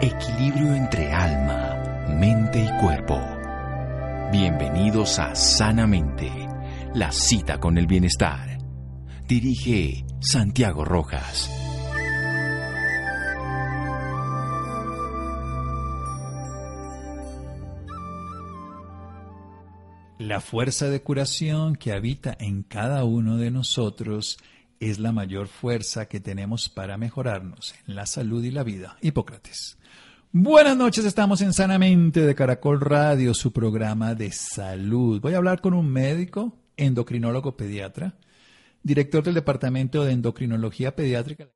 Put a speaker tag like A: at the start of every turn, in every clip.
A: Equilibrio entre alma, mente y cuerpo. Bienvenidos a Sanamente, la cita con el bienestar. Dirige Santiago Rojas.
B: La fuerza de curación que habita en cada uno de nosotros es la mayor fuerza que tenemos para mejorarnos en la salud y la vida. Hipócrates. Buenas noches, estamos en Sanamente de Caracol Radio, su programa de salud. Voy a hablar con un médico, endocrinólogo pediatra, director del Departamento de Endocrinología Pediátrica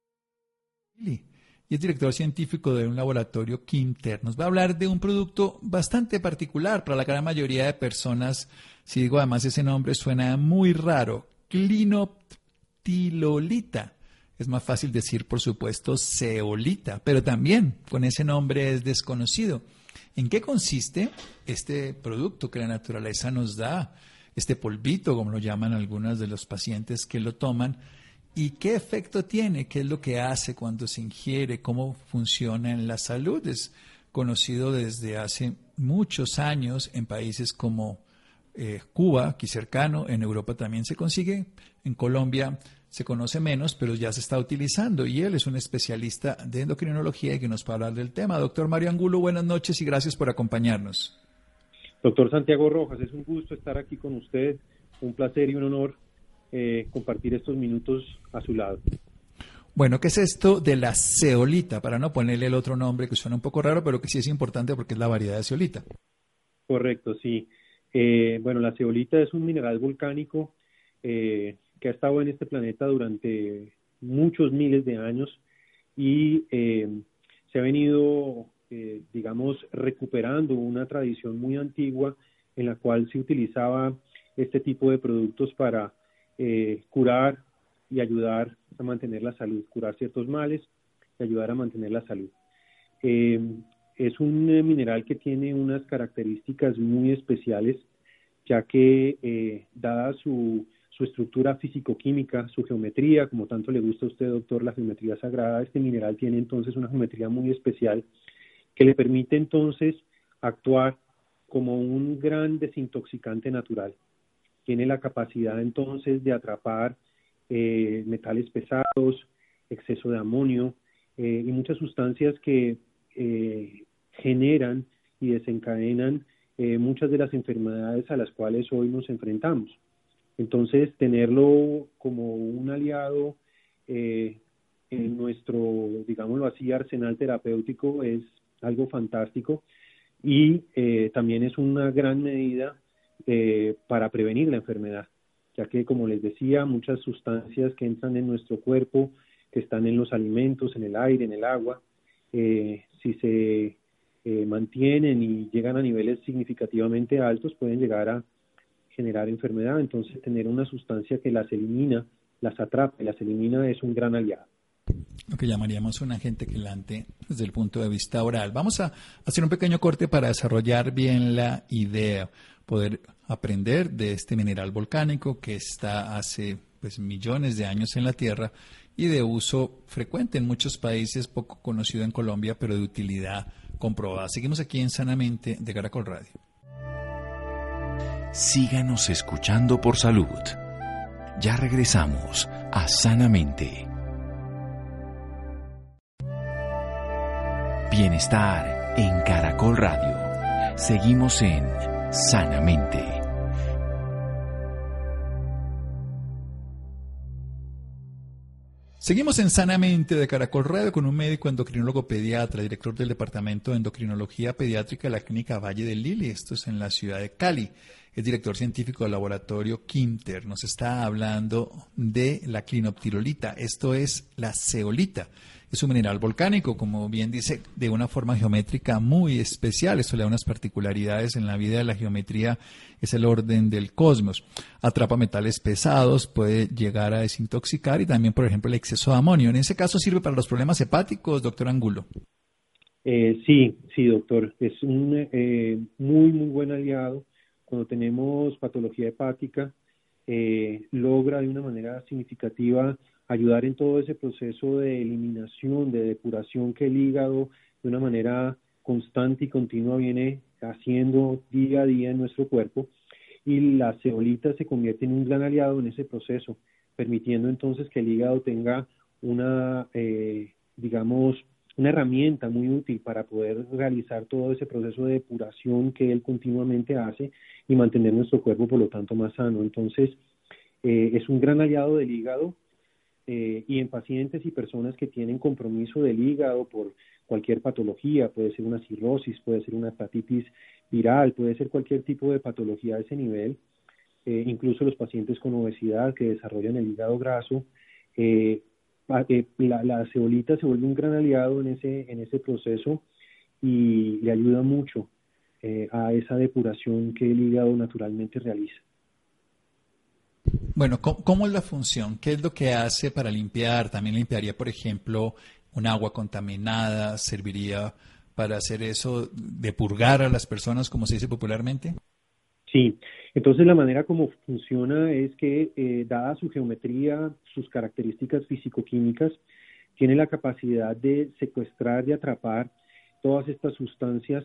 B: y es director científico de un laboratorio Quinter. Nos va a hablar de un producto bastante particular para la gran mayoría de personas. Si digo además ese nombre suena muy raro, clinoptilolita es más fácil decir, por supuesto, ceolita, pero también con ese nombre es desconocido. ¿En qué consiste este producto que la naturaleza nos da, este polvito, como lo llaman algunos de los pacientes que lo toman? ¿Y qué efecto tiene? ¿Qué es lo que hace cuando se ingiere? ¿Cómo funciona en la salud? Es conocido desde hace muchos años en países como eh, Cuba, aquí cercano, en Europa también se consigue, en Colombia se conoce menos, pero ya se está utilizando y él es un especialista de endocrinología y que nos va a hablar del tema. Doctor Mario Angulo, buenas noches y gracias por acompañarnos.
C: Doctor Santiago Rojas, es un gusto estar aquí con usted, un placer y un honor eh, compartir estos minutos a su lado.
B: Bueno, ¿qué es esto de la ceolita? Para no ponerle el otro nombre que suena un poco raro, pero que sí es importante porque es la variedad de ceolita.
C: Correcto, sí. Eh, bueno, la ceolita es un mineral volcánico eh, que ha estado en este planeta durante muchos miles de años y eh, se ha venido, eh, digamos, recuperando una tradición muy antigua en la cual se utilizaba este tipo de productos para eh, curar y ayudar a mantener la salud, curar ciertos males y ayudar a mantener la salud. es un mineral que tiene unas características muy especiales, ya que dada su su estructura físico-química, su geometría, como tanto le gusta a usted, doctor, la geometría sagrada, este mineral tiene entonces una geometría muy especial que le permite entonces actuar como un gran desintoxicante natural. Tiene la capacidad entonces de atrapar eh, metales pesados, exceso de amonio eh, y muchas sustancias que eh, generan y desencadenan muchas de las enfermedades a las cuales hoy nos enfrentamos. Entonces, tenerlo como un aliado eh, en nuestro, digámoslo así, arsenal terapéutico es algo fantástico. Y eh, también es una gran medida eh, para prevenir la enfermedad, ya que, como les decía, muchas sustancias que entran en nuestro cuerpo, que están en los alimentos, en el aire, en el agua, si se mantienen y llegan a niveles significativamente altos, pueden llegar a generar enfermedad, entonces tener una sustancia que las elimina, las atrapa y las elimina es un gran aliado.
B: Lo que llamaríamos un agente quelante desde el punto de vista oral. Vamos a hacer un pequeño corte para desarrollar bien la idea, poder aprender de este mineral volcánico que está hace pues millones de años en la Tierra y de uso frecuente en muchos países, poco conocido en Colombia, pero de utilidad comprobada. Seguimos aquí en Sanamente de Caracol Radio
A: síganos escuchando por salud. Ya regresamos a Sanamente. Bienestar en Caracol Radio. Seguimos en Sanamente.
B: Seguimos en Sanamente de Caracol Radio con un médico endocrinólogo pediatra, director del Departamento de Endocrinología Pediátrica de la Clínica Valle del Lili. Esto es en la ciudad de Cali es director científico del laboratorio Quinter. Nos está hablando de la clinoptilolita. Esto es la ceolita. Es un mineral volcánico, como bien dice, de una forma geométrica muy especial. Esto le da unas particularidades en la vida de la geometría, es el orden del cosmos. Atrapa metales pesados, puede llegar a desintoxicar y también, por ejemplo, el exceso de amonio. En ese caso sirve para los problemas hepáticos, doctor Angulo.
C: Eh, sí, sí, doctor. Es un eh, muy, muy buen aliado cuando tenemos patología hepática, eh, logra de una manera significativa ayudar en todo ese proceso de eliminación, de depuración que el hígado de una manera constante y continua viene haciendo día a día en nuestro cuerpo y la ceolita se convierte en un gran aliado en ese proceso, permitiendo entonces que el hígado tenga una, eh, digamos, una herramienta muy útil para poder realizar todo ese proceso de depuración que él continuamente hace y mantener nuestro cuerpo, por lo tanto, más sano. Entonces, eh, es un gran aliado del hígado eh, y en pacientes y personas que tienen compromiso del hígado por cualquier patología, puede ser una cirrosis, puede ser una hepatitis viral, puede ser cualquier tipo de patología a ese nivel, eh, incluso los pacientes con obesidad que desarrollan el hígado graso, eh, eh, la, la, cebolita se vuelve un gran aliado en ese, en ese proceso y le ayuda mucho a esa depuración que el hígado naturalmente realiza.
B: Bueno, ¿cómo, es la función? ¿Qué es lo que hace para limpiar? También limpiaría, por ejemplo, un agua contaminada, serviría para hacer eso, de purgar a las personas, como se dice popularmente?
C: Sí, entonces la manera como funciona es que, eh, dada su geometría, sus características físico-químicas, tiene la capacidad de secuestrar y atrapar todas estas sustancias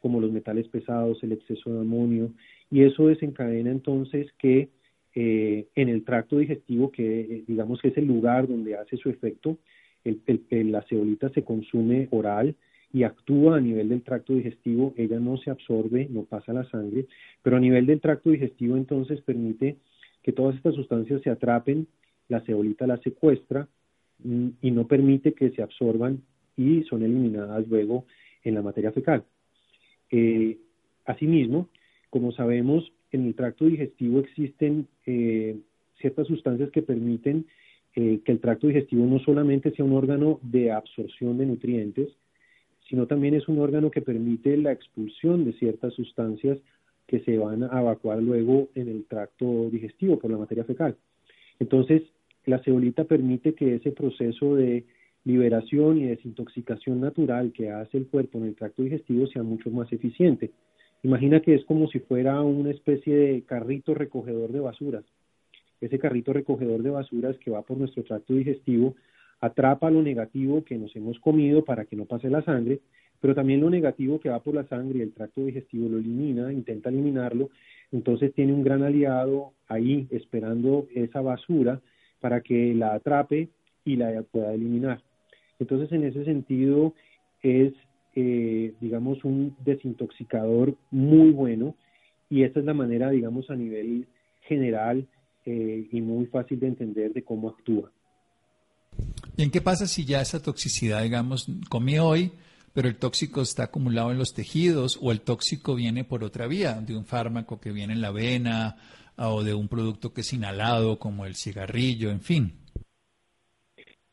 C: como los metales pesados, el exceso de amonio, y eso desencadena entonces que eh, en el tracto digestivo, que eh, digamos que es el lugar donde hace su efecto, la cebolita se consume oral, y actúa a nivel del tracto digestivo, ella no se absorbe, no pasa la sangre, pero a nivel del tracto digestivo entonces permite que todas estas sustancias se atrapen, la cebolita las secuestra mm, y no permite que se absorban y son eliminadas luego en la materia fecal. Eh, asimismo, como sabemos, en el tracto digestivo existen eh, ciertas sustancias que permiten eh, que el tracto digestivo no solamente sea un órgano de absorción de nutrientes, sino también es un órgano que permite la expulsión de ciertas sustancias que se van a evacuar luego en el tracto digestivo por la materia fecal. Entonces, la cebolita permite que ese proceso de liberación y desintoxicación natural que hace el cuerpo en el tracto digestivo sea mucho más eficiente. Imagina que es como si fuera una especie de carrito recogedor de basuras. Ese carrito recogedor de basuras que va por nuestro tracto digestivo atrapa lo negativo que nos hemos comido para que no pase la sangre, pero también lo negativo que va por la sangre y el tracto digestivo lo elimina, intenta eliminarlo, entonces tiene un gran aliado ahí esperando esa basura para que la atrape y la pueda eliminar. Entonces, en ese sentido, es, eh, digamos, un desintoxicador muy bueno y esta es la manera, digamos, a nivel general eh, y muy fácil de entender de cómo actúa.
B: ¿Y qué pasa si ya esa toxicidad, digamos, comí hoy, pero el tóxico está acumulado en los tejidos o el tóxico viene por otra vía, de un fármaco que viene en la vena o de un producto que es inhalado como el cigarrillo, en fin?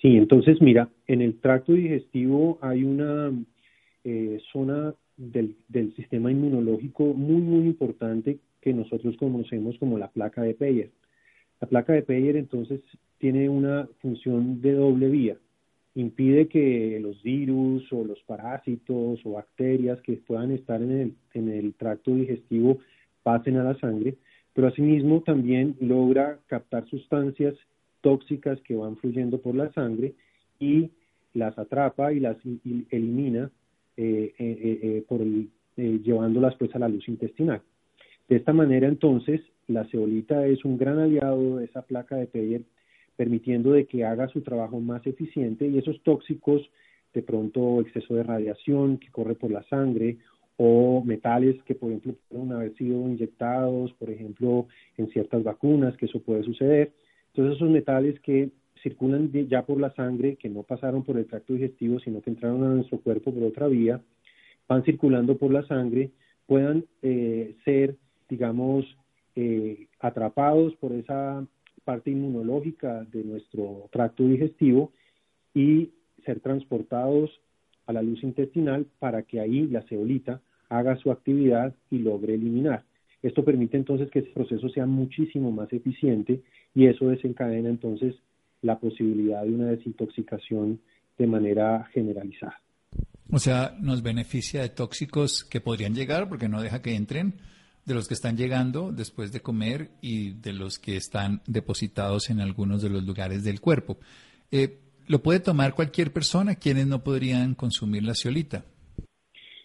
C: Sí, entonces mira, en el tracto digestivo hay una eh, zona del, del, sistema inmunológico muy, muy importante que nosotros conocemos como la placa de Peyer. La placa de Peyer entonces tiene una función de doble vía. Impide que los virus o los parásitos o bacterias que puedan estar en el, en el tracto digestivo pasen a la sangre, pero asimismo también logra captar sustancias tóxicas que van fluyendo por la sangre y las atrapa y las elimina eh, eh, eh, llevándolas pues a la luz intestinal. De esta manera entonces la cebolita es un gran aliado de esa placa de Peyer permitiendo de que haga su trabajo más eficiente y esos tóxicos, de pronto exceso de radiación que corre por la sangre o metales que, por ejemplo, pueden haber sido inyectados, por ejemplo, en ciertas vacunas, que eso puede suceder. Entonces, esos metales que circulan ya por la sangre, que no pasaron por el tracto digestivo, sino que entraron a nuestro cuerpo por otra vía, van circulando por la sangre, puedan eh, ser, digamos, eh, atrapados por esa parte inmunológica de nuestro tracto digestivo y ser transportados a la luz intestinal para que ahí la cebolita haga su actividad y logre eliminar. Esto permite entonces que ese proceso sea muchísimo más eficiente y eso desencadena entonces la posibilidad de una desintoxicación de manera generalizada.
B: O sea, nos beneficia de tóxicos que podrían llegar porque no deja que entren, de los que están llegando después de comer y de los que están depositados en algunos de los lugares del cuerpo. Eh, ¿Lo puede tomar cualquier persona? ¿Quiénes no podrían consumir la ceolita?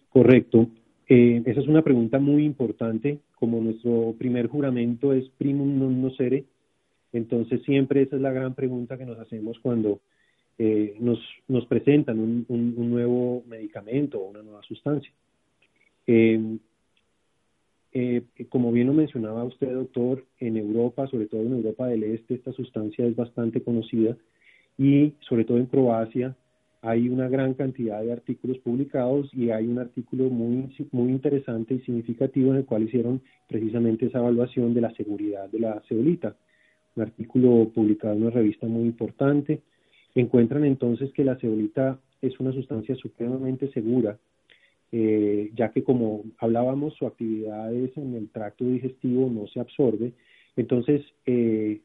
C: Correcto. Eh, esa es una pregunta muy importante. Como nuestro primer juramento es primum non nocere, entonces siempre esa es la gran pregunta que nos hacemos cuando eh, nos, nos presentan un, un, nuevo medicamento o una nueva sustancia. Eh, como bien lo mencionaba usted, doctor, en Europa, sobre todo en Europa del Este, esta sustancia es bastante conocida y sobre todo en Croacia hay una gran cantidad de artículos publicados y hay un artículo muy, muy interesante y significativo en el cual hicieron precisamente esa evaluación de la seguridad de la ceolita. Un artículo publicado en una revista muy importante. Encuentran entonces que la ceolita es una sustancia supremamente segura eh, ya que como hablábamos, su actividad es en el tracto digestivo no se absorbe, entonces eh,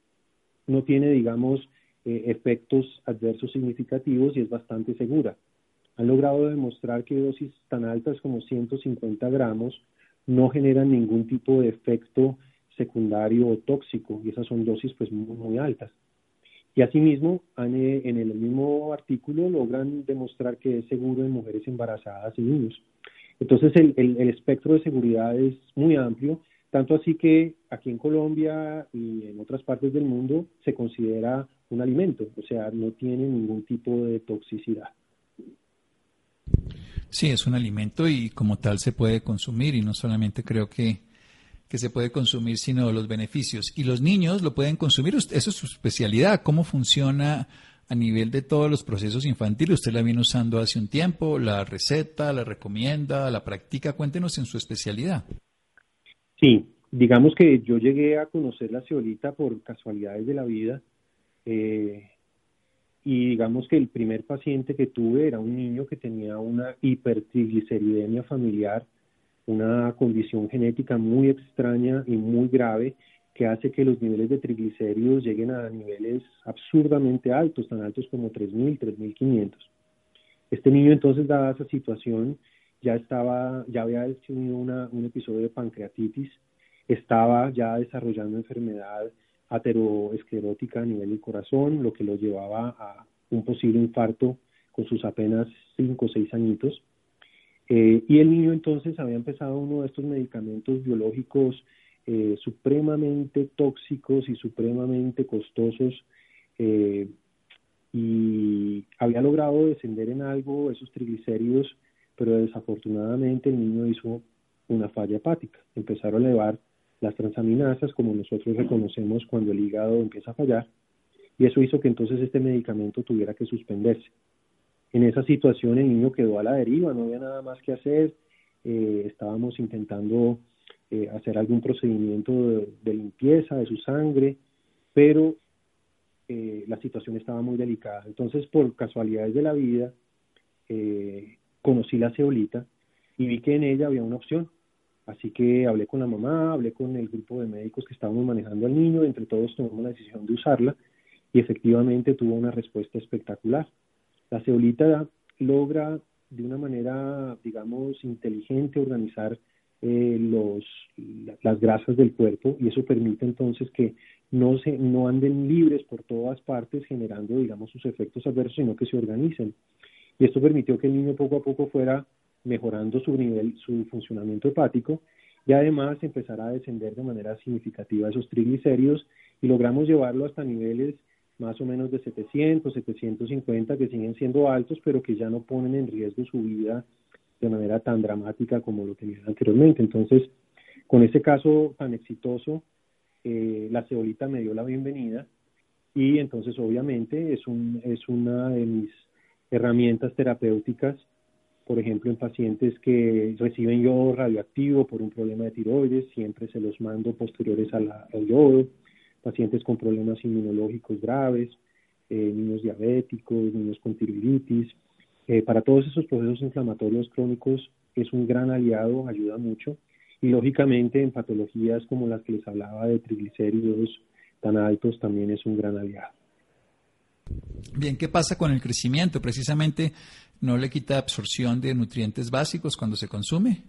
C: no tiene, digamos, eh, efectos adversos significativos y es bastante segura. Han logrado demostrar que dosis tan altas como 150 gramos no generan ningún tipo de efecto secundario o tóxico y esas son dosis pues muy, muy altas. Y asimismo, en el mismo artículo logran demostrar que es seguro en mujeres embarazadas y niños. Entonces el, el, espectro de seguridad es muy amplio, tanto así que aquí en Colombia y en otras partes del mundo se considera un alimento, o sea, no tiene ningún tipo de toxicidad.
B: Sí, es un alimento y como tal se puede consumir y no solamente creo que, que se puede consumir, sino los beneficios. Y los niños lo pueden consumir, eso es su especialidad, cómo funciona a nivel de todos los procesos infantiles. Usted la viene usando hace un tiempo, la receta, la recomienda, la practica. Cuéntenos en su especialidad.
C: Sí, digamos que yo llegué a conocer la ceolita por casualidades de la vida. Eh, y digamos que el primer paciente que tuve era un niño que tenía una hipertrigliceridemia familiar, una condición genética muy extraña y muy grave que hace que los niveles de triglicéridos lleguen a niveles absurdamente altos, tan altos como 3.000, 3.500. Este niño entonces, dada esa situación, ya estaba, ya había tenido un episodio de pancreatitis, estaba ya desarrollando enfermedad ateroesclerótica a nivel del corazón, lo que lo llevaba a un posible infarto con sus apenas 5 o 6 añitos. Eh, y el niño entonces había empezado uno de estos medicamentos biológicos eh, supremamente tóxicos y supremamente costosos eh, y había logrado descender en algo esos triglicéridos, pero desafortunadamente el niño hizo una falla hepática. Empezaron a elevar las transaminasas, como nosotros reconocemos cuando el hígado empieza a fallar, y eso hizo que entonces este medicamento tuviera que suspenderse. En esa situación el niño quedó a la deriva, no había nada más que hacer, eh, estábamos intentando eh, hacer algún procedimiento de, limpieza de su sangre, pero eh, la situación estaba muy delicada. Entonces, por casualidades de la vida, eh, conocí la ceolita y vi que en ella había una opción. Así que hablé con la mamá, hablé con el grupo de médicos que estábamos manejando al niño, entre todos tomamos la decisión de usarla y efectivamente tuvo una respuesta espectacular. La ceolita logra de una manera, digamos, inteligente organizar eh, los, las grasas del cuerpo y eso permite entonces que no, se, no anden libres por todas partes generando, digamos, sus efectos adversos, sino que se organicen. Y esto permitió que el niño poco a poco fuera mejorando su nivel, su funcionamiento hepático y además empezara a descender de manera significativa esos triglicéridos y logramos llevarlo hasta niveles más o menos de 700, 750 que siguen siendo altos, pero que ya no ponen en riesgo su vida de manera tan dramática como lo tenían anteriormente. Entonces, con ese caso tan exitoso, eh, la cebolita me dio la bienvenida y entonces obviamente es, un, es una de mis herramientas terapéuticas, por ejemplo, en pacientes que reciben yodo radioactivo por un problema de tiroides, siempre se los mando posteriores al yodo, pacientes con problemas inmunológicos graves, eh, niños diabéticos, niños con tiroiditis, eh, para todos esos procesos inflamatorios crónicos es un gran aliado, ayuda mucho. Y lógicamente en patologías como las que les hablaba de triglicéridos tan altos también es un gran aliado.
B: Bien, ¿qué pasa con el crecimiento? Precisamente no le quita absorción de nutrientes básicos cuando se consume.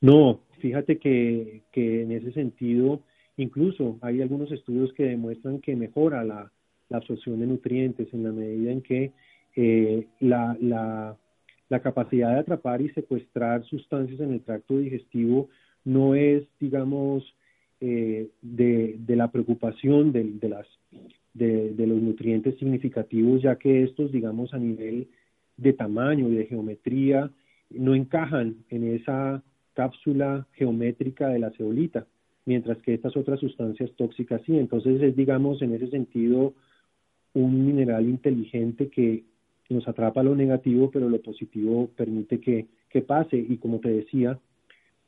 C: No, fíjate que, que en ese sentido, incluso hay algunos estudios que demuestran que mejora la, la absorción de nutrientes en la medida en que eh, la, la, capacidad de atrapar y secuestrar sustancias en el tracto digestivo no es, digamos, eh, de, de, la preocupación de, de las, de, de, los nutrientes significativos, ya que estos, digamos, a nivel de tamaño y de geometría, no encajan en esa cápsula geométrica de la ceolita, mientras que estas otras sustancias tóxicas sí. Entonces es, digamos, en ese sentido, un mineral inteligente que nos atrapa lo negativo, pero lo positivo permite que, que pase. Y como te decía,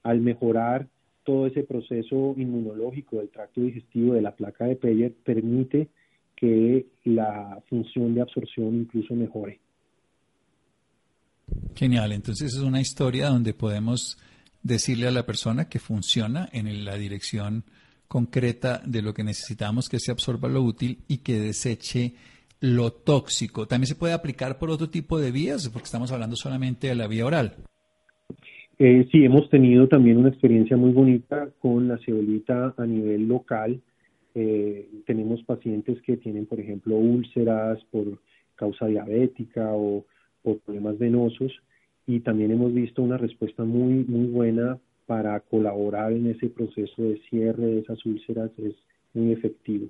C: al mejorar todo ese proceso inmunológico del tracto digestivo de la placa de Peyer, permite que la función de absorción incluso mejore.
B: Genial, entonces es una historia donde podemos decirle a la persona que funciona en la dirección concreta de lo que necesitamos, que se absorba lo útil y que deseche lo tóxico. También se puede aplicar por otro tipo de vías, porque estamos hablando solamente de la vía oral.
C: Eh, sí, hemos tenido también una experiencia muy bonita con la cebolita a nivel local. Eh, tenemos pacientes que tienen, por ejemplo, úlceras por causa diabética o por problemas venosos y también hemos visto una respuesta muy, muy buena para colaborar en ese proceso de cierre de esas úlceras. Es muy efectivo.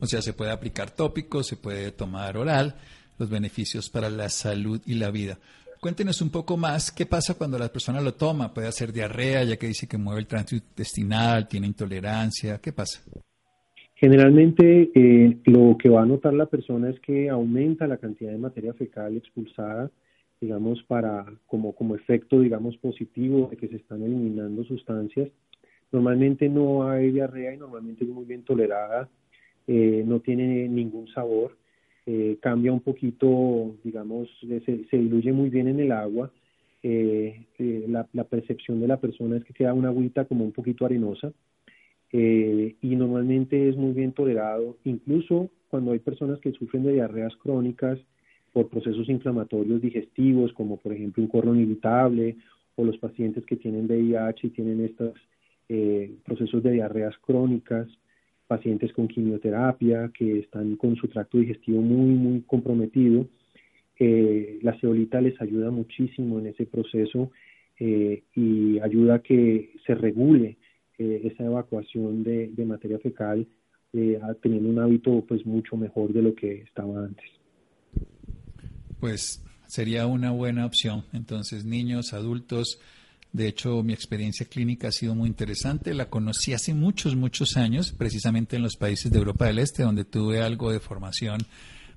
B: O sea, se puede aplicar tópico, se puede tomar oral, los beneficios para la salud y la vida. Cuéntenos un poco más qué pasa cuando la persona lo toma. Puede hacer diarrea, ya que dice que mueve el tránsito intestinal, tiene intolerancia. ¿Qué pasa?
C: Generalmente eh, lo que va a notar la persona es que aumenta la cantidad de materia fecal expulsada, digamos, para como, como efecto, digamos, positivo de que se están eliminando sustancias. Normalmente no hay diarrea y normalmente es muy bien tolerada, eh, no tiene ningún sabor eh, cambia un poquito, digamos, se, diluye muy bien en el agua. Eh, eh, la, la, percepción de la persona es que queda una agüita como un poquito arenosa y normalmente es muy bien tolerado, incluso cuando hay personas que sufren de diarreas crónicas por procesos inflamatorios digestivos, como por ejemplo un colon irritable, o los pacientes que tienen VIH y tienen estos procesos de diarreas crónicas, pacientes con quimioterapia, que están con su tracto digestivo muy, muy comprometido. Eh, la ceolita les ayuda muchísimo en ese proceso eh, y ayuda a que se regule eh, esa evacuación de, materia fecal, teniendo un hábito pues mucho mejor de lo que estaba antes.
B: Pues sería una buena opción. Entonces, niños, adultos, de hecho, mi experiencia clínica ha sido muy interesante. La conocí hace muchos, muchos años, precisamente en los países de Europa del Este, donde tuve algo de formación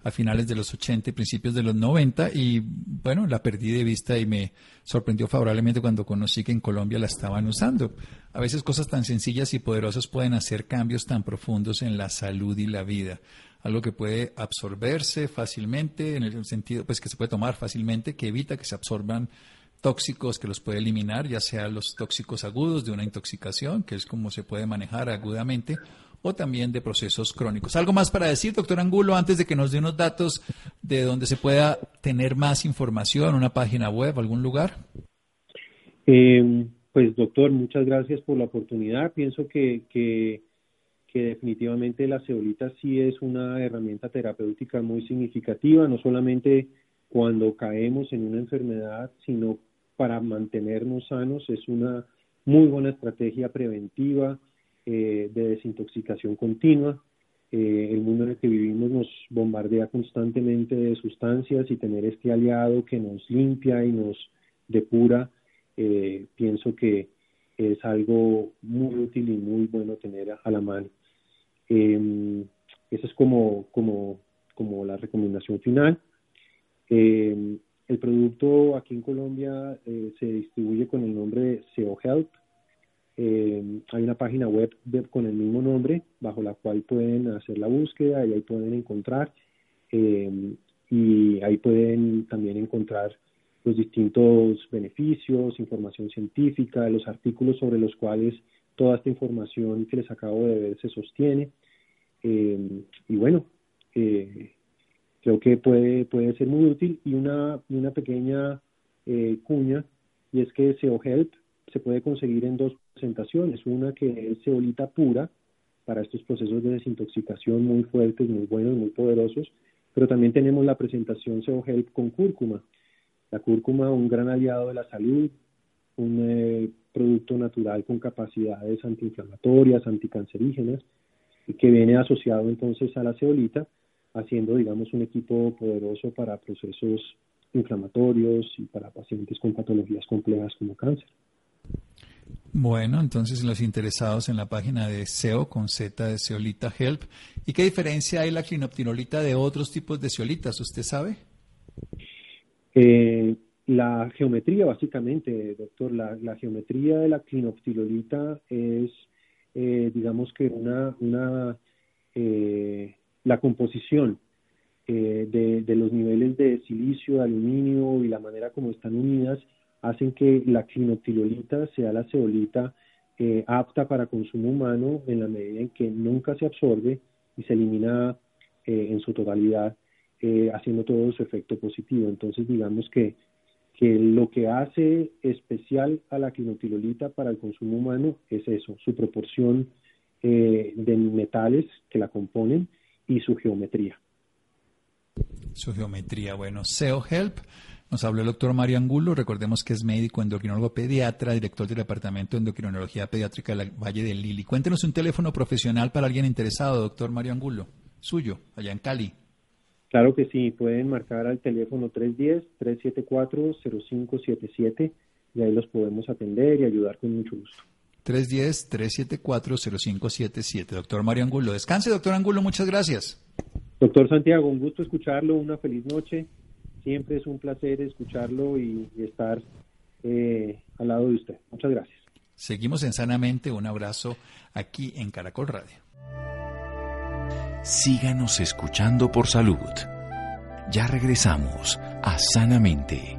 B: a finales de los 80 y principios de los 90 y bueno, la perdí de vista y me sorprendió favorablemente cuando conocí que en Colombia la estaban usando. A veces cosas tan sencillas y poderosas pueden hacer cambios tan profundos en la salud y la vida. Algo que puede absorberse fácilmente, en el sentido, pues que se puede tomar fácilmente, que evita que se absorban tóxicos que los puede eliminar, ya sea los tóxicos agudos de una intoxicación, que es como se puede manejar agudamente, o también de procesos crónicos. ¿Algo más para decir, doctor Angulo, antes de que nos dé unos datos de donde se pueda tener más información, una página web, algún lugar?
C: Eh, pues, doctor, muchas gracias por la oportunidad. Pienso que, que, que definitivamente la cebolita sí es una herramienta terapéutica muy significativa, no solamente cuando caemos en una enfermedad, sino para mantenernos sanos es una muy buena estrategia preventiva eh, de desintoxicación continua. Eh, el mundo en el que vivimos nos bombardea constantemente de sustancias y tener este aliado que nos limpia y nos depura, eh, pienso que es algo muy útil y muy bueno tener a, la mano. Eh, esa es como, como, como la recomendación final. Eh, el producto aquí en Colombia eh, se distribuye con el nombre de SEO Health. Eh, hay una página web con el mismo nombre bajo la cual pueden hacer la búsqueda y ahí pueden encontrar y ahí pueden también encontrar los distintos beneficios, información científica, los artículos sobre los cuales toda esta información que les acabo de ver se sostiene. y bueno, eh, creo que puede, puede ser muy útil. Y una, una pequeña eh, cuña y es que SEO Help se puede conseguir en dos presentaciones, una que es ceolita pura para estos procesos de desintoxicación muy fuertes, muy buenos, muy poderosos, pero también tenemos la presentación SEO Help con cúrcuma. La cúrcuma, un gran aliado de la salud, un eh, producto natural con capacidades antiinflamatorias, anticancerígenas, que viene asociado entonces a la ceolita, haciendo, digamos, un equipo poderoso para procesos inflamatorios y para pacientes con patologías complejas como cáncer.
B: Bueno, entonces los interesados en la página de SEO con Z de Ceolita Help. ¿Y qué diferencia hay la clinoptilolita de otros tipos de ceolitas? ¿Usted sabe?
C: Eh, la geometría, básicamente, doctor, la, geometría de la clinoptilolita es, eh, digamos que una, una eh, la composición de, de los niveles de silicio, de aluminio y la manera como están unidas hacen que la clinoptilolita sea la ceolita eh, apta para consumo humano en la medida en que nunca se absorbe y se elimina eh, en su totalidad, eh, haciendo todo su efecto positivo. Entonces, digamos que, que lo que hace especial a la clinoptilolita para el consumo humano es eso, su proporción de metales que la componen y su geometría.
B: Su geometría, bueno, SEO Help nos habló el doctor Mario Angulo, recordemos que es médico endocrinólogo pediatra, director del Departamento de Endocrinología Pediátrica del Valle del Lili. Cuéntenos un teléfono profesional para alguien interesado, doctor Mario Angulo, suyo, allá en Cali.
C: Claro que sí, pueden marcar al teléfono 310-374-0577 y ahí los podemos atender y ayudar con mucho gusto.
B: 310-374-0577. Doctor Mario Angulo. Descanse, doctor Angulo, muchas gracias.
C: Doctor Santiago, un gusto escucharlo, una feliz noche Siempre es un placer escucharlo y, estar eh, al lado de usted. Muchas gracias.
B: Seguimos en Sanamente. Un abrazo aquí en Caracol Radio.
A: Síganos escuchando por salud. Ya regresamos a Sanamente.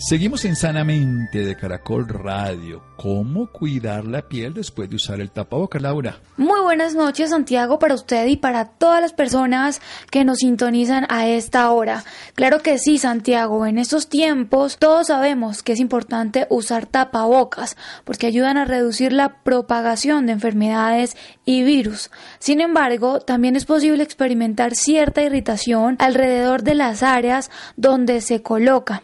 B: Seguimos en Sanamente de Caracol Radio. ¿Cómo cuidar la piel después de usar el tapabocas, Laura?
D: Muy buenas noches, Santiago, para usted y para todas las personas que nos sintonizan a esta hora. Claro que sí, Santiago. En estos tiempos todos sabemos que es importante usar tapabocas porque ayudan a reducir la propagación de enfermedades y virus. Sin embargo, también es posible experimentar cierta irritación alrededor de las áreas donde se coloca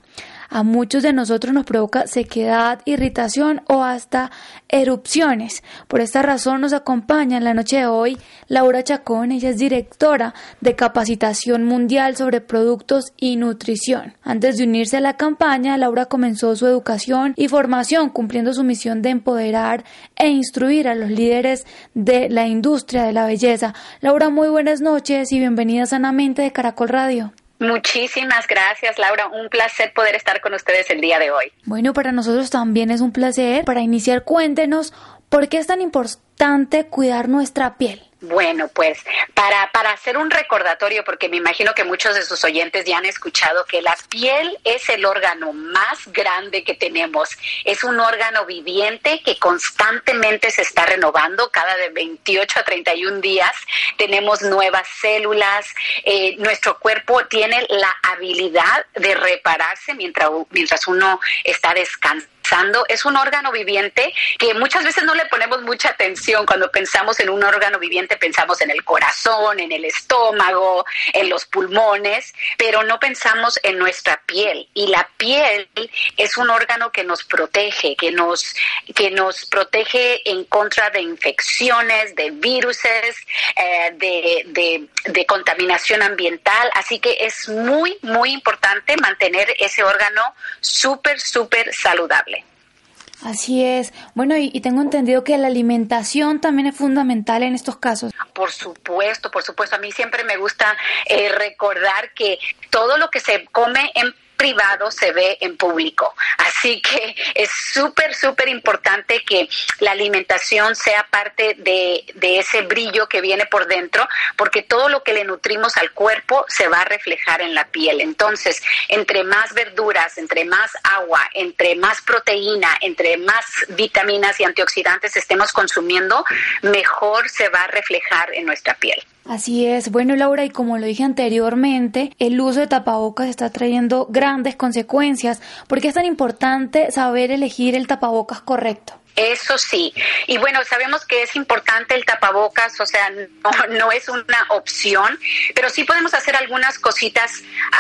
D: a muchos de nosotros nos provoca sequedad, irritación o hasta erupciones. Por esta razón nos acompaña en la noche de hoy Laura Chacón, ella es directora de capacitación mundial sobre productos y nutrición. Antes de unirse a la campaña, Laura comenzó su educación y formación cumpliendo su misión de empoderar e instruir a los líderes de la industria de la belleza. Laura, muy buenas noches y bienvenida sanamente de Caracol Radio.
E: Muchísimas gracias, Laura. Un placer poder estar con ustedes el día de hoy.
D: Bueno, para nosotros también es un placer. Para iniciar, cuéntenos por qué es tan importante cuidar nuestra piel.
E: Bueno, pues para, para hacer un recordatorio, porque me imagino que muchos de sus oyentes ya han escuchado que la piel es el órgano más grande que tenemos. Es un órgano viviente que constantemente se está renovando. Cada de 28 a 31 días tenemos nuevas células. Eh, nuestro cuerpo tiene la habilidad de repararse mientras, mientras uno está descansando es un órgano viviente que muchas veces no le ponemos mucha atención. Cuando pensamos en un órgano viviente, pensamos en el corazón, en el estómago, en los pulmones, pero no pensamos en nuestra piel. Y la piel es un órgano que nos protege, que nos, que nos protege en contra de infecciones, de viruses, eh, de, de contaminación ambiental. Así que es muy, muy importante mantener ese órgano súper, súper saludable.
D: Así es. Bueno, y, tengo entendido que la alimentación también es fundamental en estos casos.
E: Por supuesto, por supuesto. A mí siempre me gusta eh, recordar que todo lo que se come en privado se ve en público. Así que es súper, súper importante que la alimentación sea parte de, de ese brillo que viene por dentro, porque todo lo que le nutrimos al cuerpo se va a reflejar en la piel. Entonces, entre más verduras, entre más agua, entre más proteína, entre más vitaminas y antioxidantes estemos consumiendo, mejor se va a reflejar en nuestra piel.
D: Así es. Bueno, Laura, y como lo dije anteriormente, el uso de tapabocas está trayendo grandes consecuencias. ¿Por qué es tan importante saber elegir el tapabocas correcto?
E: Eso sí. Y bueno, sabemos que es importante el tapabocas, o sea, no, no, es una opción, pero sí podemos hacer algunas cositas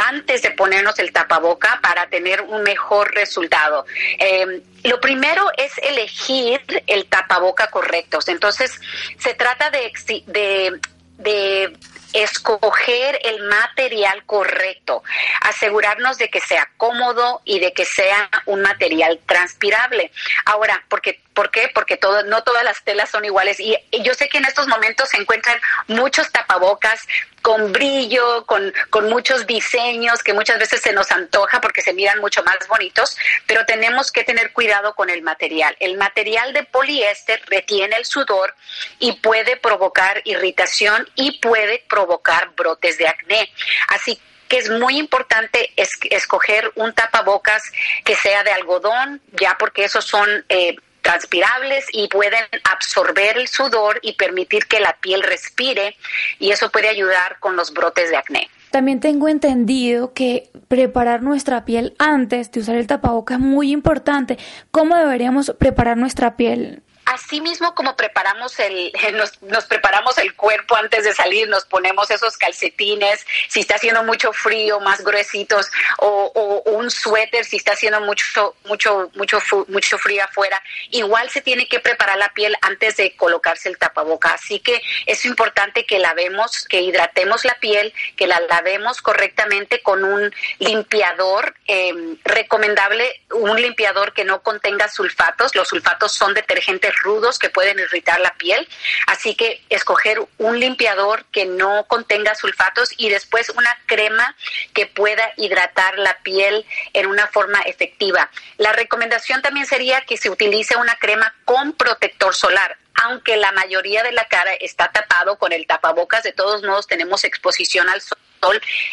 E: antes de ponernos el tapaboca para tener un mejor resultado. Eh, lo primero es elegir el tapaboca correcto. Entonces, se trata de, de de escoger el material correcto, asegurarnos de que sea cómodo y de que sea un material transpirable. Ahora, porque ¿Por qué? Porque todo, no todas las telas son iguales. Y yo sé que en estos momentos se encuentran muchos tapabocas con brillo, con, con muchos diseños que muchas veces se nos antoja porque se miran mucho más bonitos, pero tenemos que tener cuidado con el material. El material de poliéster retiene el sudor y puede provocar irritación y puede provocar brotes de acné. Así que es muy importante escoger un tapabocas que sea de algodón, ya porque esos son eh, transpirables y pueden absorber el sudor y permitir que la piel respire y eso puede ayudar con los brotes de acné.
D: También tengo entendido que preparar nuestra piel antes de usar el tapaboca es muy importante. ¿Cómo deberíamos preparar nuestra piel?
E: Así mismo como preparamos el, nos, preparamos el cuerpo antes de salir, nos ponemos esos calcetines, si está haciendo mucho frío, más gruesitos, o, un suéter si está haciendo mucho, mucho, mucho, mucho frío afuera. Igual se tiene que preparar la piel antes de colocarse el tapaboca. Así que es importante que lavemos, que hidratemos la piel, que la lavemos correctamente con un limpiador em, recomendable, un limpiador que no contenga sulfatos. Los sulfatos son detergentes rudos que pueden irritar la piel. Así que escoger un limpiador que no contenga sulfatos y después una crema que pueda hidratar la piel en una forma efectiva. La recomendación también sería que se utilice una crema con protector solar aunque la mayoría de la cara está tapado con el tapabocas, de todos modos tenemos exposición al sol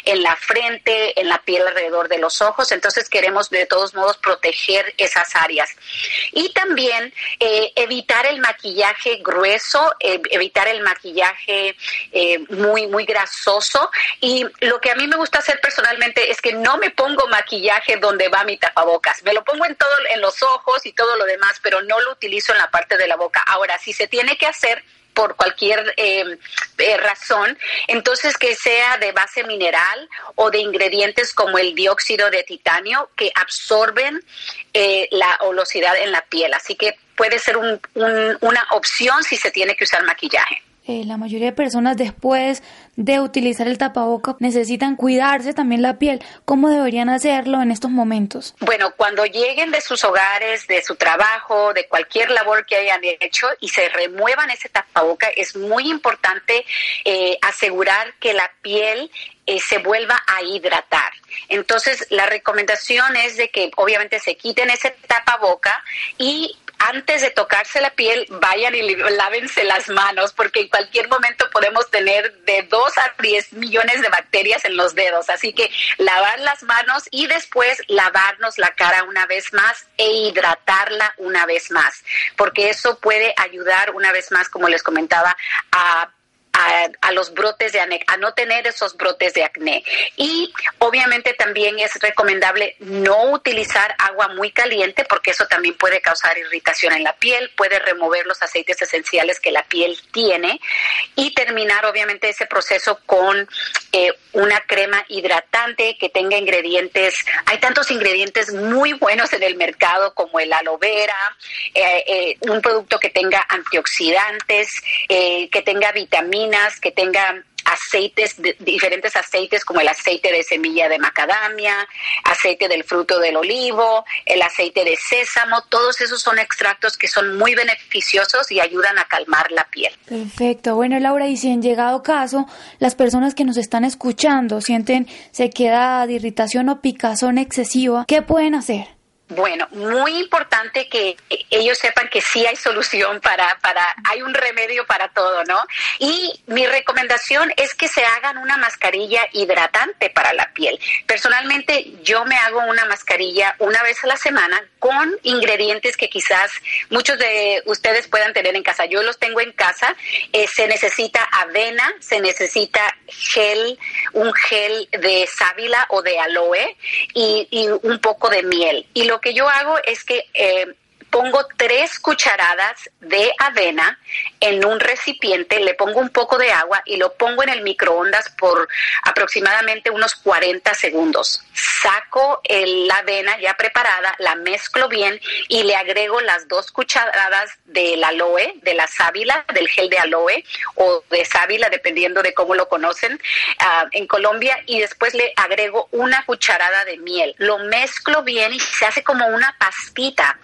E: en la frente, en la piel alrededor de los ojos, entonces queremos de todos modos proteger esas áreas. Y también eh, evitar el maquillaje grueso, eh, evitar el maquillaje eh, muy, muy grasoso. Y lo que a mí me gusta hacer personalmente es que no me pongo maquillaje donde va mi tapabocas, me lo pongo en todo, en los ojos y todo lo demás, pero no lo utilizo en la parte de la boca. Ahora, si se tiene que hacer, por cualquier eh, eh, razón, entonces que sea de base mineral o de ingredientes como el dióxido de titanio que absorben eh, la olosidad en la piel. Así que puede ser una opción si se tiene que usar maquillaje.
D: Eh, la mayoría de personas después de utilizar el tapaboca necesitan cuidarse también la piel. ¿Cómo deberían hacerlo en estos momentos?
E: Bueno, cuando lleguen de sus hogares, de su trabajo, de cualquier labor que hayan hecho y se remuevan ese tapaboca, es muy importante eh, asegurar que la piel eh, se vuelva a hidratar. Entonces, la recomendación es de que obviamente se quiten ese tapaboca y antes de tocarse la piel, vayan y lávense las manos, porque en cualquier momento podemos tener de 2 a 10 millones de bacterias en los dedos. Así que lavar las manos y después lavarnos la cara una vez más e hidratarla una vez más, porque eso puede ayudar una vez más, como les comentaba, a a, los brotes de acné, a no tener esos brotes de acné. Y obviamente también es recomendable no utilizar agua muy caliente porque eso también puede causar irritación en la piel, puede remover los aceites esenciales que la piel tiene y terminar obviamente ese proceso con eh, una crema hidratante que tenga ingredientes, hay tantos ingredientes muy buenos en el mercado como el aloe vera, eh, eh, un producto que tenga antioxidantes, que tenga vitaminas, que tenga aceites, diferentes aceites como el aceite de semilla de macadamia, aceite del fruto del olivo, el aceite de sésamo, todos esos son extractos que son muy beneficiosos y ayudan a calmar la piel.
D: Perfecto. Bueno, Laura, y si en llegado caso las personas que nos están escuchando sienten sequedad, irritación o picazón excesiva, ¿qué pueden hacer?
E: Bueno, muy importante que ellos sepan que sí hay solución para, para, hay un remedio para todo, ¿no? Y mi recomendación es que se hagan una mascarilla hidratante para la piel. Personalmente, yo me hago una mascarilla una vez a la semana con ingredientes que quizás muchos de ustedes puedan tener en casa. Yo los tengo en casa. Eh, se necesita avena, se necesita gel, un gel de sábila o de aloe y, y un poco de miel. Y lo que yo hago es que eh, pongo tres cucharadas de avena en un recipiente, le pongo un poco de agua y lo pongo en el microondas por aproximadamente unos 40 segundos. Saco la avena ya preparada, la mezclo bien y le agrego las dos cucharadas del aloe, de la sábila, del gel de aloe o de sábila, dependiendo de cómo lo conocen ah, en Colombia, y después le agrego una cucharada de miel. Lo mezclo bien y se hace como una pastita.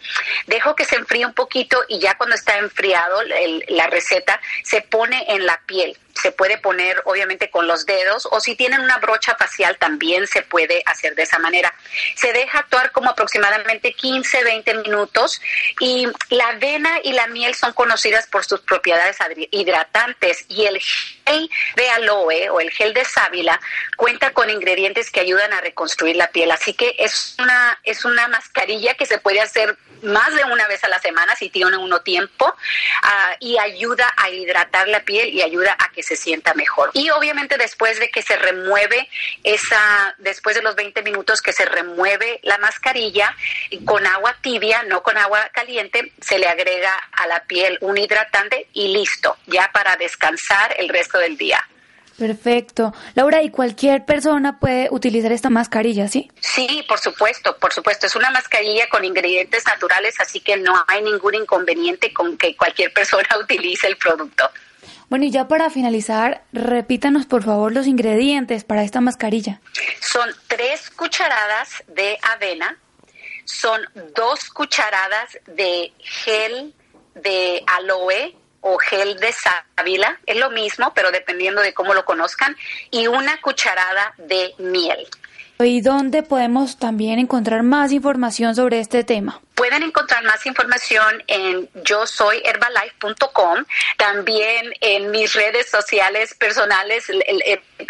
E: Dejo que se enfríe un poquito y ya cuando está enfriado la receta se pone en la piel se puede poner obviamente con los dedos o si tienen una brocha facial también se puede hacer de esa manera. Se deja actuar como aproximadamente 15, 20 minutos y la avena y la miel son conocidas por sus propiedades hidratantes y el gel de aloe o el gel de sábila cuenta con ingredientes que ayudan a reconstruir la piel. Así que es una, es una mascarilla que se puede hacer más de una vez a la semana si tiene uno tiempo ah, y ayuda a hidratar la piel y ayuda a que se sienta mejor. Y obviamente después de que se remueve esa, después de los 20 minutos que se remueve la mascarilla con agua tibia, no con agua caliente, se le agrega a la piel un hidratante y listo, ya para descansar el resto del día.
D: Perfecto. Laura, ¿y cualquier persona puede utilizar esta mascarilla, sí?
E: Sí, por supuesto, por supuesto. Es una mascarilla con ingredientes naturales, así que no hay ningún inconveniente con que cualquier persona utilice el producto.
D: Bueno, y ya para finalizar, repítanos por favor los ingredientes para esta mascarilla.
E: Son tres cucharadas de avena, son dos cucharadas de gel de aloe o gel de sábila, es lo mismo, pero dependiendo de cómo lo conozcan, y una cucharada de miel.
D: ¿Y dónde podemos también encontrar más información sobre este tema?
E: Pueden encontrar más información en yo soy herbalife.com, también en mis redes sociales personales,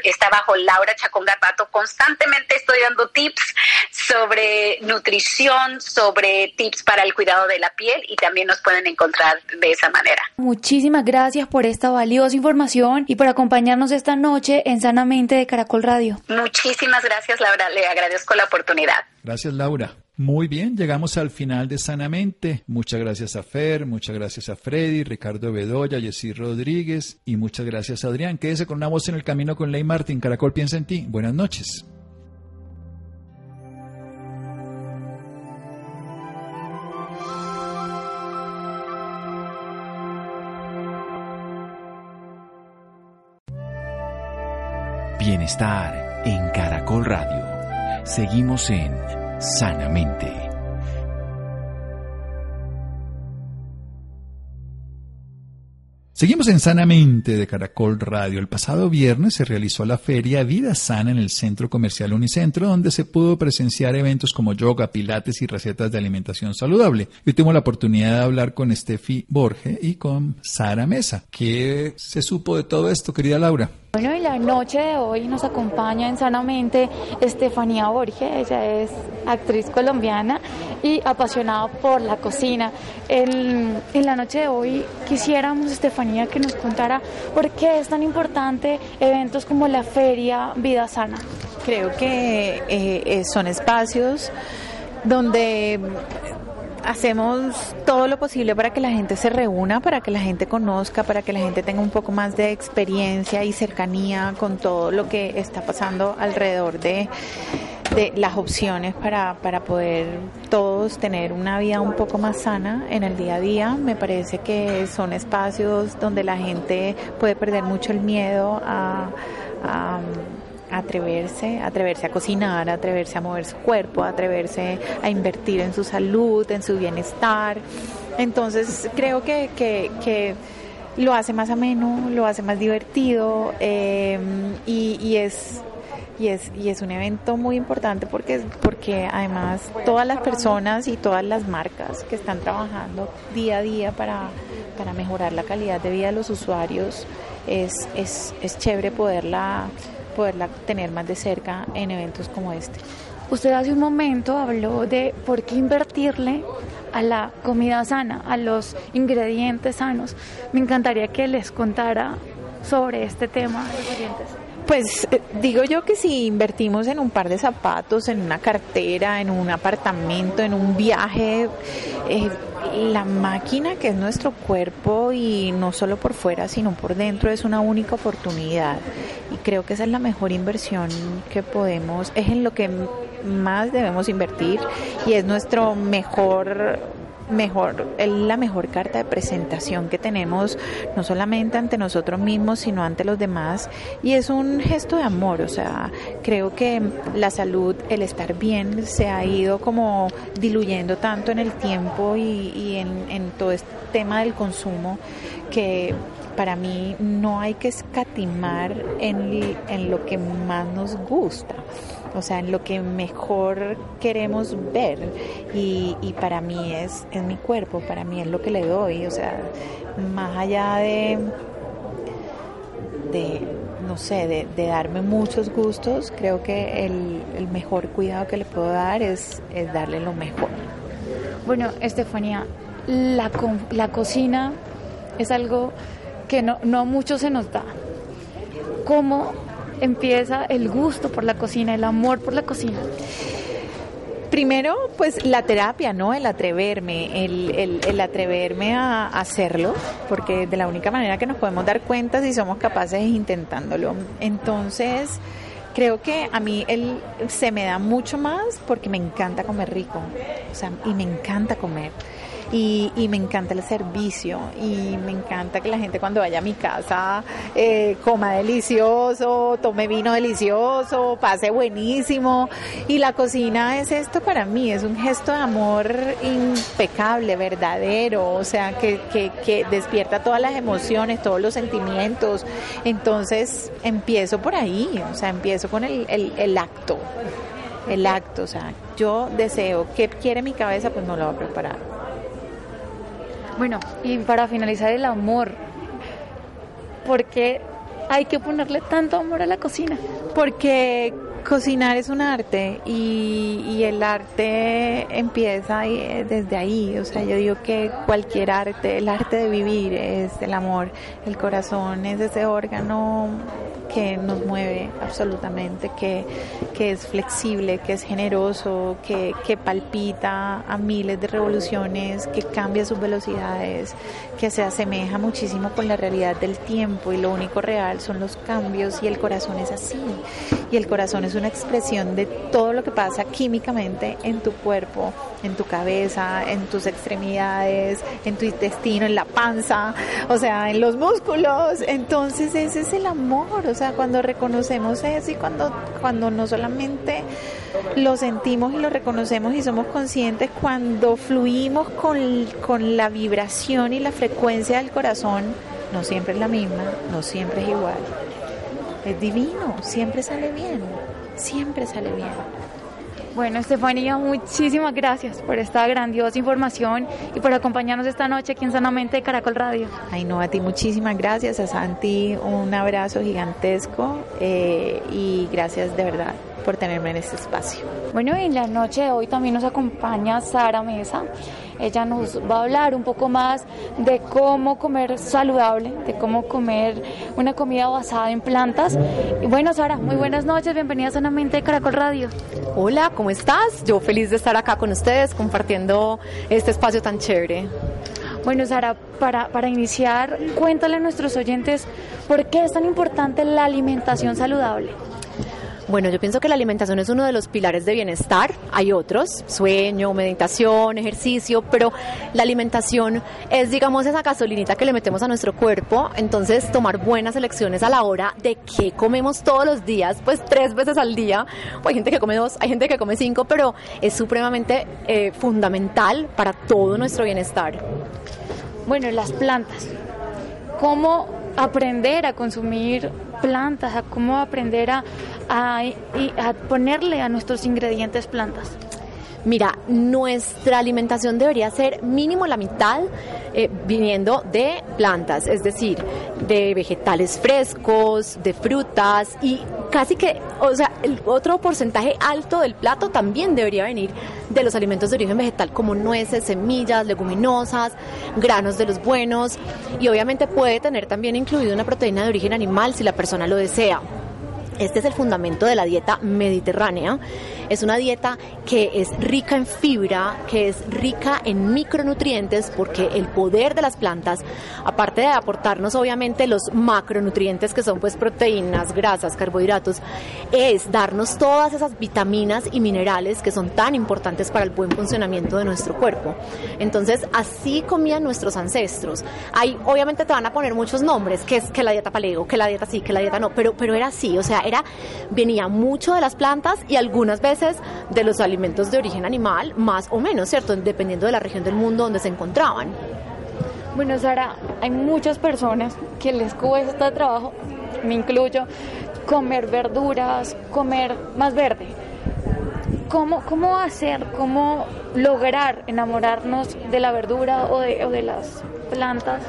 E: está bajo Laura Chacón Garbato. Constantemente estoy dando tips sobre nutrición, sobre tips para el cuidado de la piel y también nos pueden encontrar de esa manera.
D: Muchísimas gracias por esta valiosa información y por acompañarnos esta noche en Sanamente de Caracol Radio.
E: Muchísimas gracias, Laura. Le agradezco la oportunidad.
B: Gracias, Laura. Muy bien, llegamos al final de Sanamente. Muchas gracias a Fer, muchas gracias a Freddy, Ricardo Bedoya, Jessy Rodríguez y muchas gracias a Adrián. Quédese con una voz en el camino con Ley Martín. Caracol piensa en ti. Buenas noches.
A: Bienestar en Caracol Radio. Seguimos en sanamente.
B: Seguimos en Sanamente de Caracol Radio. El pasado viernes se realizó la feria Vida Sana en el Centro Comercial Unicentro, donde se pudo presenciar eventos como yoga, pilates y recetas de alimentación saludable. Yo tuve la oportunidad de hablar con Steffi Borge y con Sara Mesa. ¿Qué se supo de todo esto, querida Laura?
D: Bueno, y la noche de hoy nos acompaña en Sanamente Estefanía Borge, ella es actriz colombiana y apasionada por la cocina. En, en, la noche de hoy quisiéramos, Estefanía, que nos contara por qué es tan importante eventos como la Feria Vida Sana.
F: Creo que eh, eh son espacios donde hacemos todo lo posible para que la gente se reúna, para que la gente conozca, para que la gente tenga un poco más de experiencia y cercanía con todo lo que está pasando alrededor de de las opciones para, para poder todos tener una vida un poco más sana en el día a día. Me parece que son espacios donde la gente puede perder mucho el miedo a, a atreverse, atreverse a cocinar, atreverse a mover su cuerpo, atreverse a invertir en su salud, en su bienestar. Entonces creo que, que, que lo hace más ameno, lo hace más divertido eh, y, y, es y es y es un evento muy importante porque porque además todas las personas y todas las marcas que están trabajando día a día para, para mejorar la calidad de vida de los usuarios es, es, es chévere poderla poderla tener más de cerca en eventos como este.
D: Usted hace un momento habló de por qué invertirle a la comida sana, a los ingredientes sanos. Me encantaría que les contara sobre este tema
F: Pues eh, digo yo que si invertimos en un par de zapatos, en una cartera, en un apartamento, en un viaje, eh, la máquina que es nuestro cuerpo y no solo por fuera, sino por dentro es una única oportunidad. Y creo que esa es la mejor inversión que podemos, es en lo que más debemos invertir y es nuestro mejor mejor, la mejor carta de presentación que tenemos, no solamente ante nosotros mismos, sino ante los demás. Y es un gesto de amor, o sea, creo que la salud, el estar bien, se ha ido como diluyendo tanto en el tiempo y, y en, en todo este tema del consumo que para mí no hay que escatimar en, en lo que más nos gusta o sea, en lo que mejor queremos ver y, y para mí es, es mi cuerpo, para mí es lo que le doy, o sea, más allá de, de no sé, de, de darme muchos gustos, creo que el, el, mejor cuidado que le puedo dar es, es darle lo mejor.
D: Bueno, Estefanía, la, la cocina es algo que no, no mucho se nos da. ¿Cómo empieza el gusto por la cocina, el amor por la cocina?
F: Primero, pues la terapia, ¿no? El atreverme, el, el, el atreverme a hacerlo, porque de la única manera que nos podemos dar cuenta si somos capaces es intentándolo. Entonces, creo que a mí él se me da mucho más porque me encanta comer rico, o sea, y me encanta comer y, y, me encanta el servicio y me encanta que la gente cuando vaya a mi casa eh, coma delicioso, tome vino delicioso, pase buenísimo y la cocina es esto para mí, es un gesto de amor impecable, verdadero, o sea, que, que, que despierta todas las emociones, todos los sentimientos, entonces empiezo por ahí, o sea, empiezo con el, el, el acto el acto, o sea, yo deseo, ¿qué quiere mi cabeza? Pues no lo voy a preparar.
D: Bueno, y para finalizar el amor, ¿por qué hay que ponerle tanto amor a la cocina?
F: Porque cocinar es un arte y, el arte empieza ahí, desde ahí. O sea, yo digo que cualquier arte, el arte de vivir es el amor. El corazón es ese órgano que nos mueve absolutamente, que, que es flexible, que es generoso, que, que palpita a miles de revoluciones, que cambia sus velocidades, que se asemeja muchísimo con la realidad del tiempo y lo único real son los cambios y el corazón es así. Y el corazón es una expresión de todo lo que pasa químicamente en tu cuerpo, en tu cabeza, en tus extremidades, en tu intestino, en la panza, o sea, en los músculos. Entonces ese es el amor, o sea, cuando reconocemos eso y cuando, cuando no solamente lo sentimos y lo reconocemos y somos conscientes, cuando fluimos con, con la vibración y la frecuencia del corazón, no siempre es la misma, no siempre es igual. Es divino, siempre sale bien, siempre sale bien.
D: Bueno, Estefanía, muchísimas gracias por esta grandiosa información y por acompañarnos esta noche aquí en Sanamente de Caracol Radio.
F: Ay, no, a ti muchísimas gracias, a Santi un abrazo gigantesco eh, y gracias de verdad por tenerme en este espacio.
D: Bueno, en la noche de hoy también nos acompaña Sara Mesa. Ella nos va a hablar un poco más de cómo comer saludable, de cómo comer una comida basada en plantas. Y bueno, Sara, muy buenas noches, bienvenida a de Caracol Radio.
G: Hola, ¿cómo estás? Yo feliz de estar acá con ustedes compartiendo este espacio tan chévere.
D: Bueno, Sara, para, para iniciar, cuéntale a nuestros oyentes por qué es tan importante la alimentación saludable.
G: Bueno, yo pienso que la alimentación es uno de los pilares de bienestar. Hay otros, sueño, meditación, ejercicio, pero la alimentación es, digamos, esa gasolinita que le metemos a nuestro cuerpo. Entonces, tomar buenas elecciones a la hora de qué comemos todos los días, pues tres veces al día. hay gente que come dos, hay gente que come cinco, pero es supremamente eh, fundamental para todo nuestro bienestar.
D: Bueno, las plantas. ¿Cómo aprender a consumir plantas, cómo aprender a, a, a ponerle a nuestros ingredientes plantas?
G: Mira, nuestra alimentación debería ser mínimo la mitad eh, viniendo de plantas, es decir, de vegetales frescos, de frutas y casi que, o sea, el otro porcentaje alto del plato también debería venir de los alimentos de origen vegetal como nueces, semillas, leguminosas, granos de los buenos y obviamente puede tener también incluido una proteína de origen animal si la persona lo desea. Este es el fundamento de la dieta mediterránea. Es una dieta que es rica en fibra, que es rica en micronutrientes, porque el poder de las plantas, aparte de aportarnos obviamente los macronutrientes que son pues proteínas, grasas, carbohidratos, es darnos todas esas vitaminas y minerales que son tan importantes para el buen funcionamiento de nuestro cuerpo. Entonces, así comían nuestros ancestros. Ahí obviamente te van a poner muchos nombres, que es que la dieta paleo, que la dieta sí, que la dieta no, pero, pero era así, o sea, era, venía mucho de las plantas y algunas veces de los alimentos de origen animal, más o menos, ¿cierto? Dependiendo de la región del mundo donde se encontraban.
D: Bueno, Sara, hay muchas personas que les cuesta trabajo, me incluyo, comer verduras, comer más verde. ¿Cómo, ¿Cómo hacer, cómo lograr enamorarnos de la verdura o de las plantas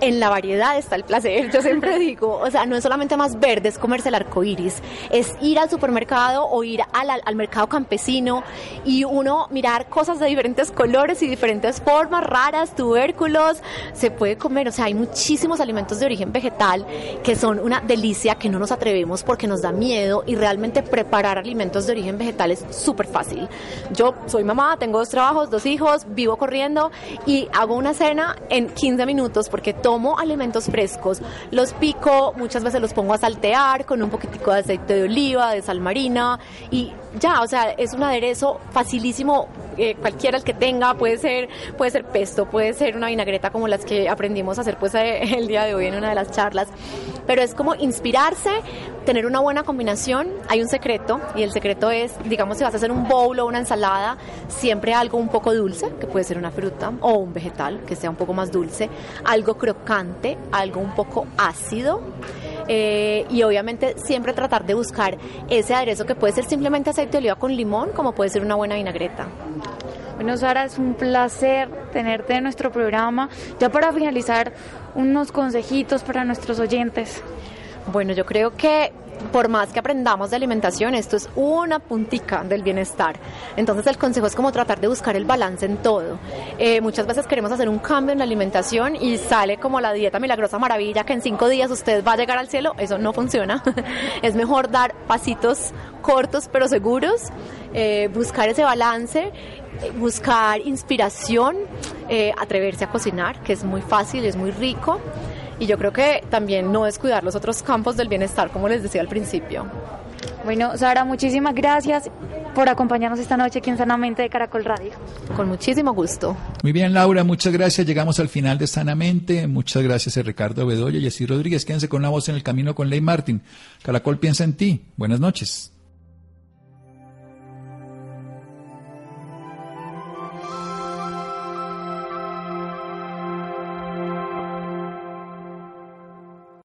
G: en la variedad está el placer, yo siempre digo, o sea, no es solamente más verde, es comerse el arco iris, es ir al supermercado o ir al, al, mercado campesino y uno mirar cosas de diferentes colores y diferentes formas, raras, tubérculos, se puede comer, o sea, hay muchísimos alimentos de origen vegetal que son una delicia que no nos atrevemos porque nos da miedo y realmente preparar alimentos de origen vegetal es súper fácil. Yo soy mamá, tengo dos trabajos, dos hijos, vivo corriendo y hago una cena en 15 minutos porque todo tomo alimentos frescos, los pico, muchas veces los pongo a saltear con un poquitico de aceite de oliva, de sal marina y ya, o sea, es un aderezo facilísimo, eh, cualquiera el que tenga, puede ser, puede ser pesto, puede ser una vinagreta como las que aprendimos a hacer pues eh, el día de hoy en una de las charlas, pero es como inspirarse, tener una buena combinación, hay un secreto y el secreto es, digamos, si vas a hacer un bowl o una ensalada, siempre algo un poco dulce, que puede ser una fruta o un vegetal, que sea un poco más dulce, algo crocante, algo un poco ácido, eh, y obviamente siempre tratar de buscar ese aderezo que puede ser simplemente aceite de oliva con limón, como puede ser una buena vinagreta.
D: Bueno, Sara, es un placer tenerte en nuestro programa. Ya para finalizar, unos consejitos para nuestros oyentes.
G: Bueno, yo creo que por más que aprendamos de alimentación, esto es una puntica del bienestar. Entonces el consejo es como tratar de buscar el balance en todo. Eh, muchas veces queremos hacer un cambio en la alimentación y sale como la dieta milagrosa maravilla que en cinco días usted va a llegar al cielo. Eso no funciona. es mejor dar pasitos cortos pero seguros, eh, buscar ese balance eh, buscar inspiración, atreverse a cocinar, que es muy fácil, es muy rico. Y yo creo que también no descuidar los otros campos del bienestar, como les decía al principio.
D: Bueno, Sara, muchísimas gracias por acompañarnos esta noche aquí en Sanamente de Caracol Radio.
G: Con muchísimo gusto.
B: Muy bien, Laura, muchas gracias. Llegamos al final de Sanamente. Muchas gracias a Ricardo Bedoya y a Rodríguez. Quédense con la voz en el camino con Ley Martín. Caracol piensa en ti. Buenas noches.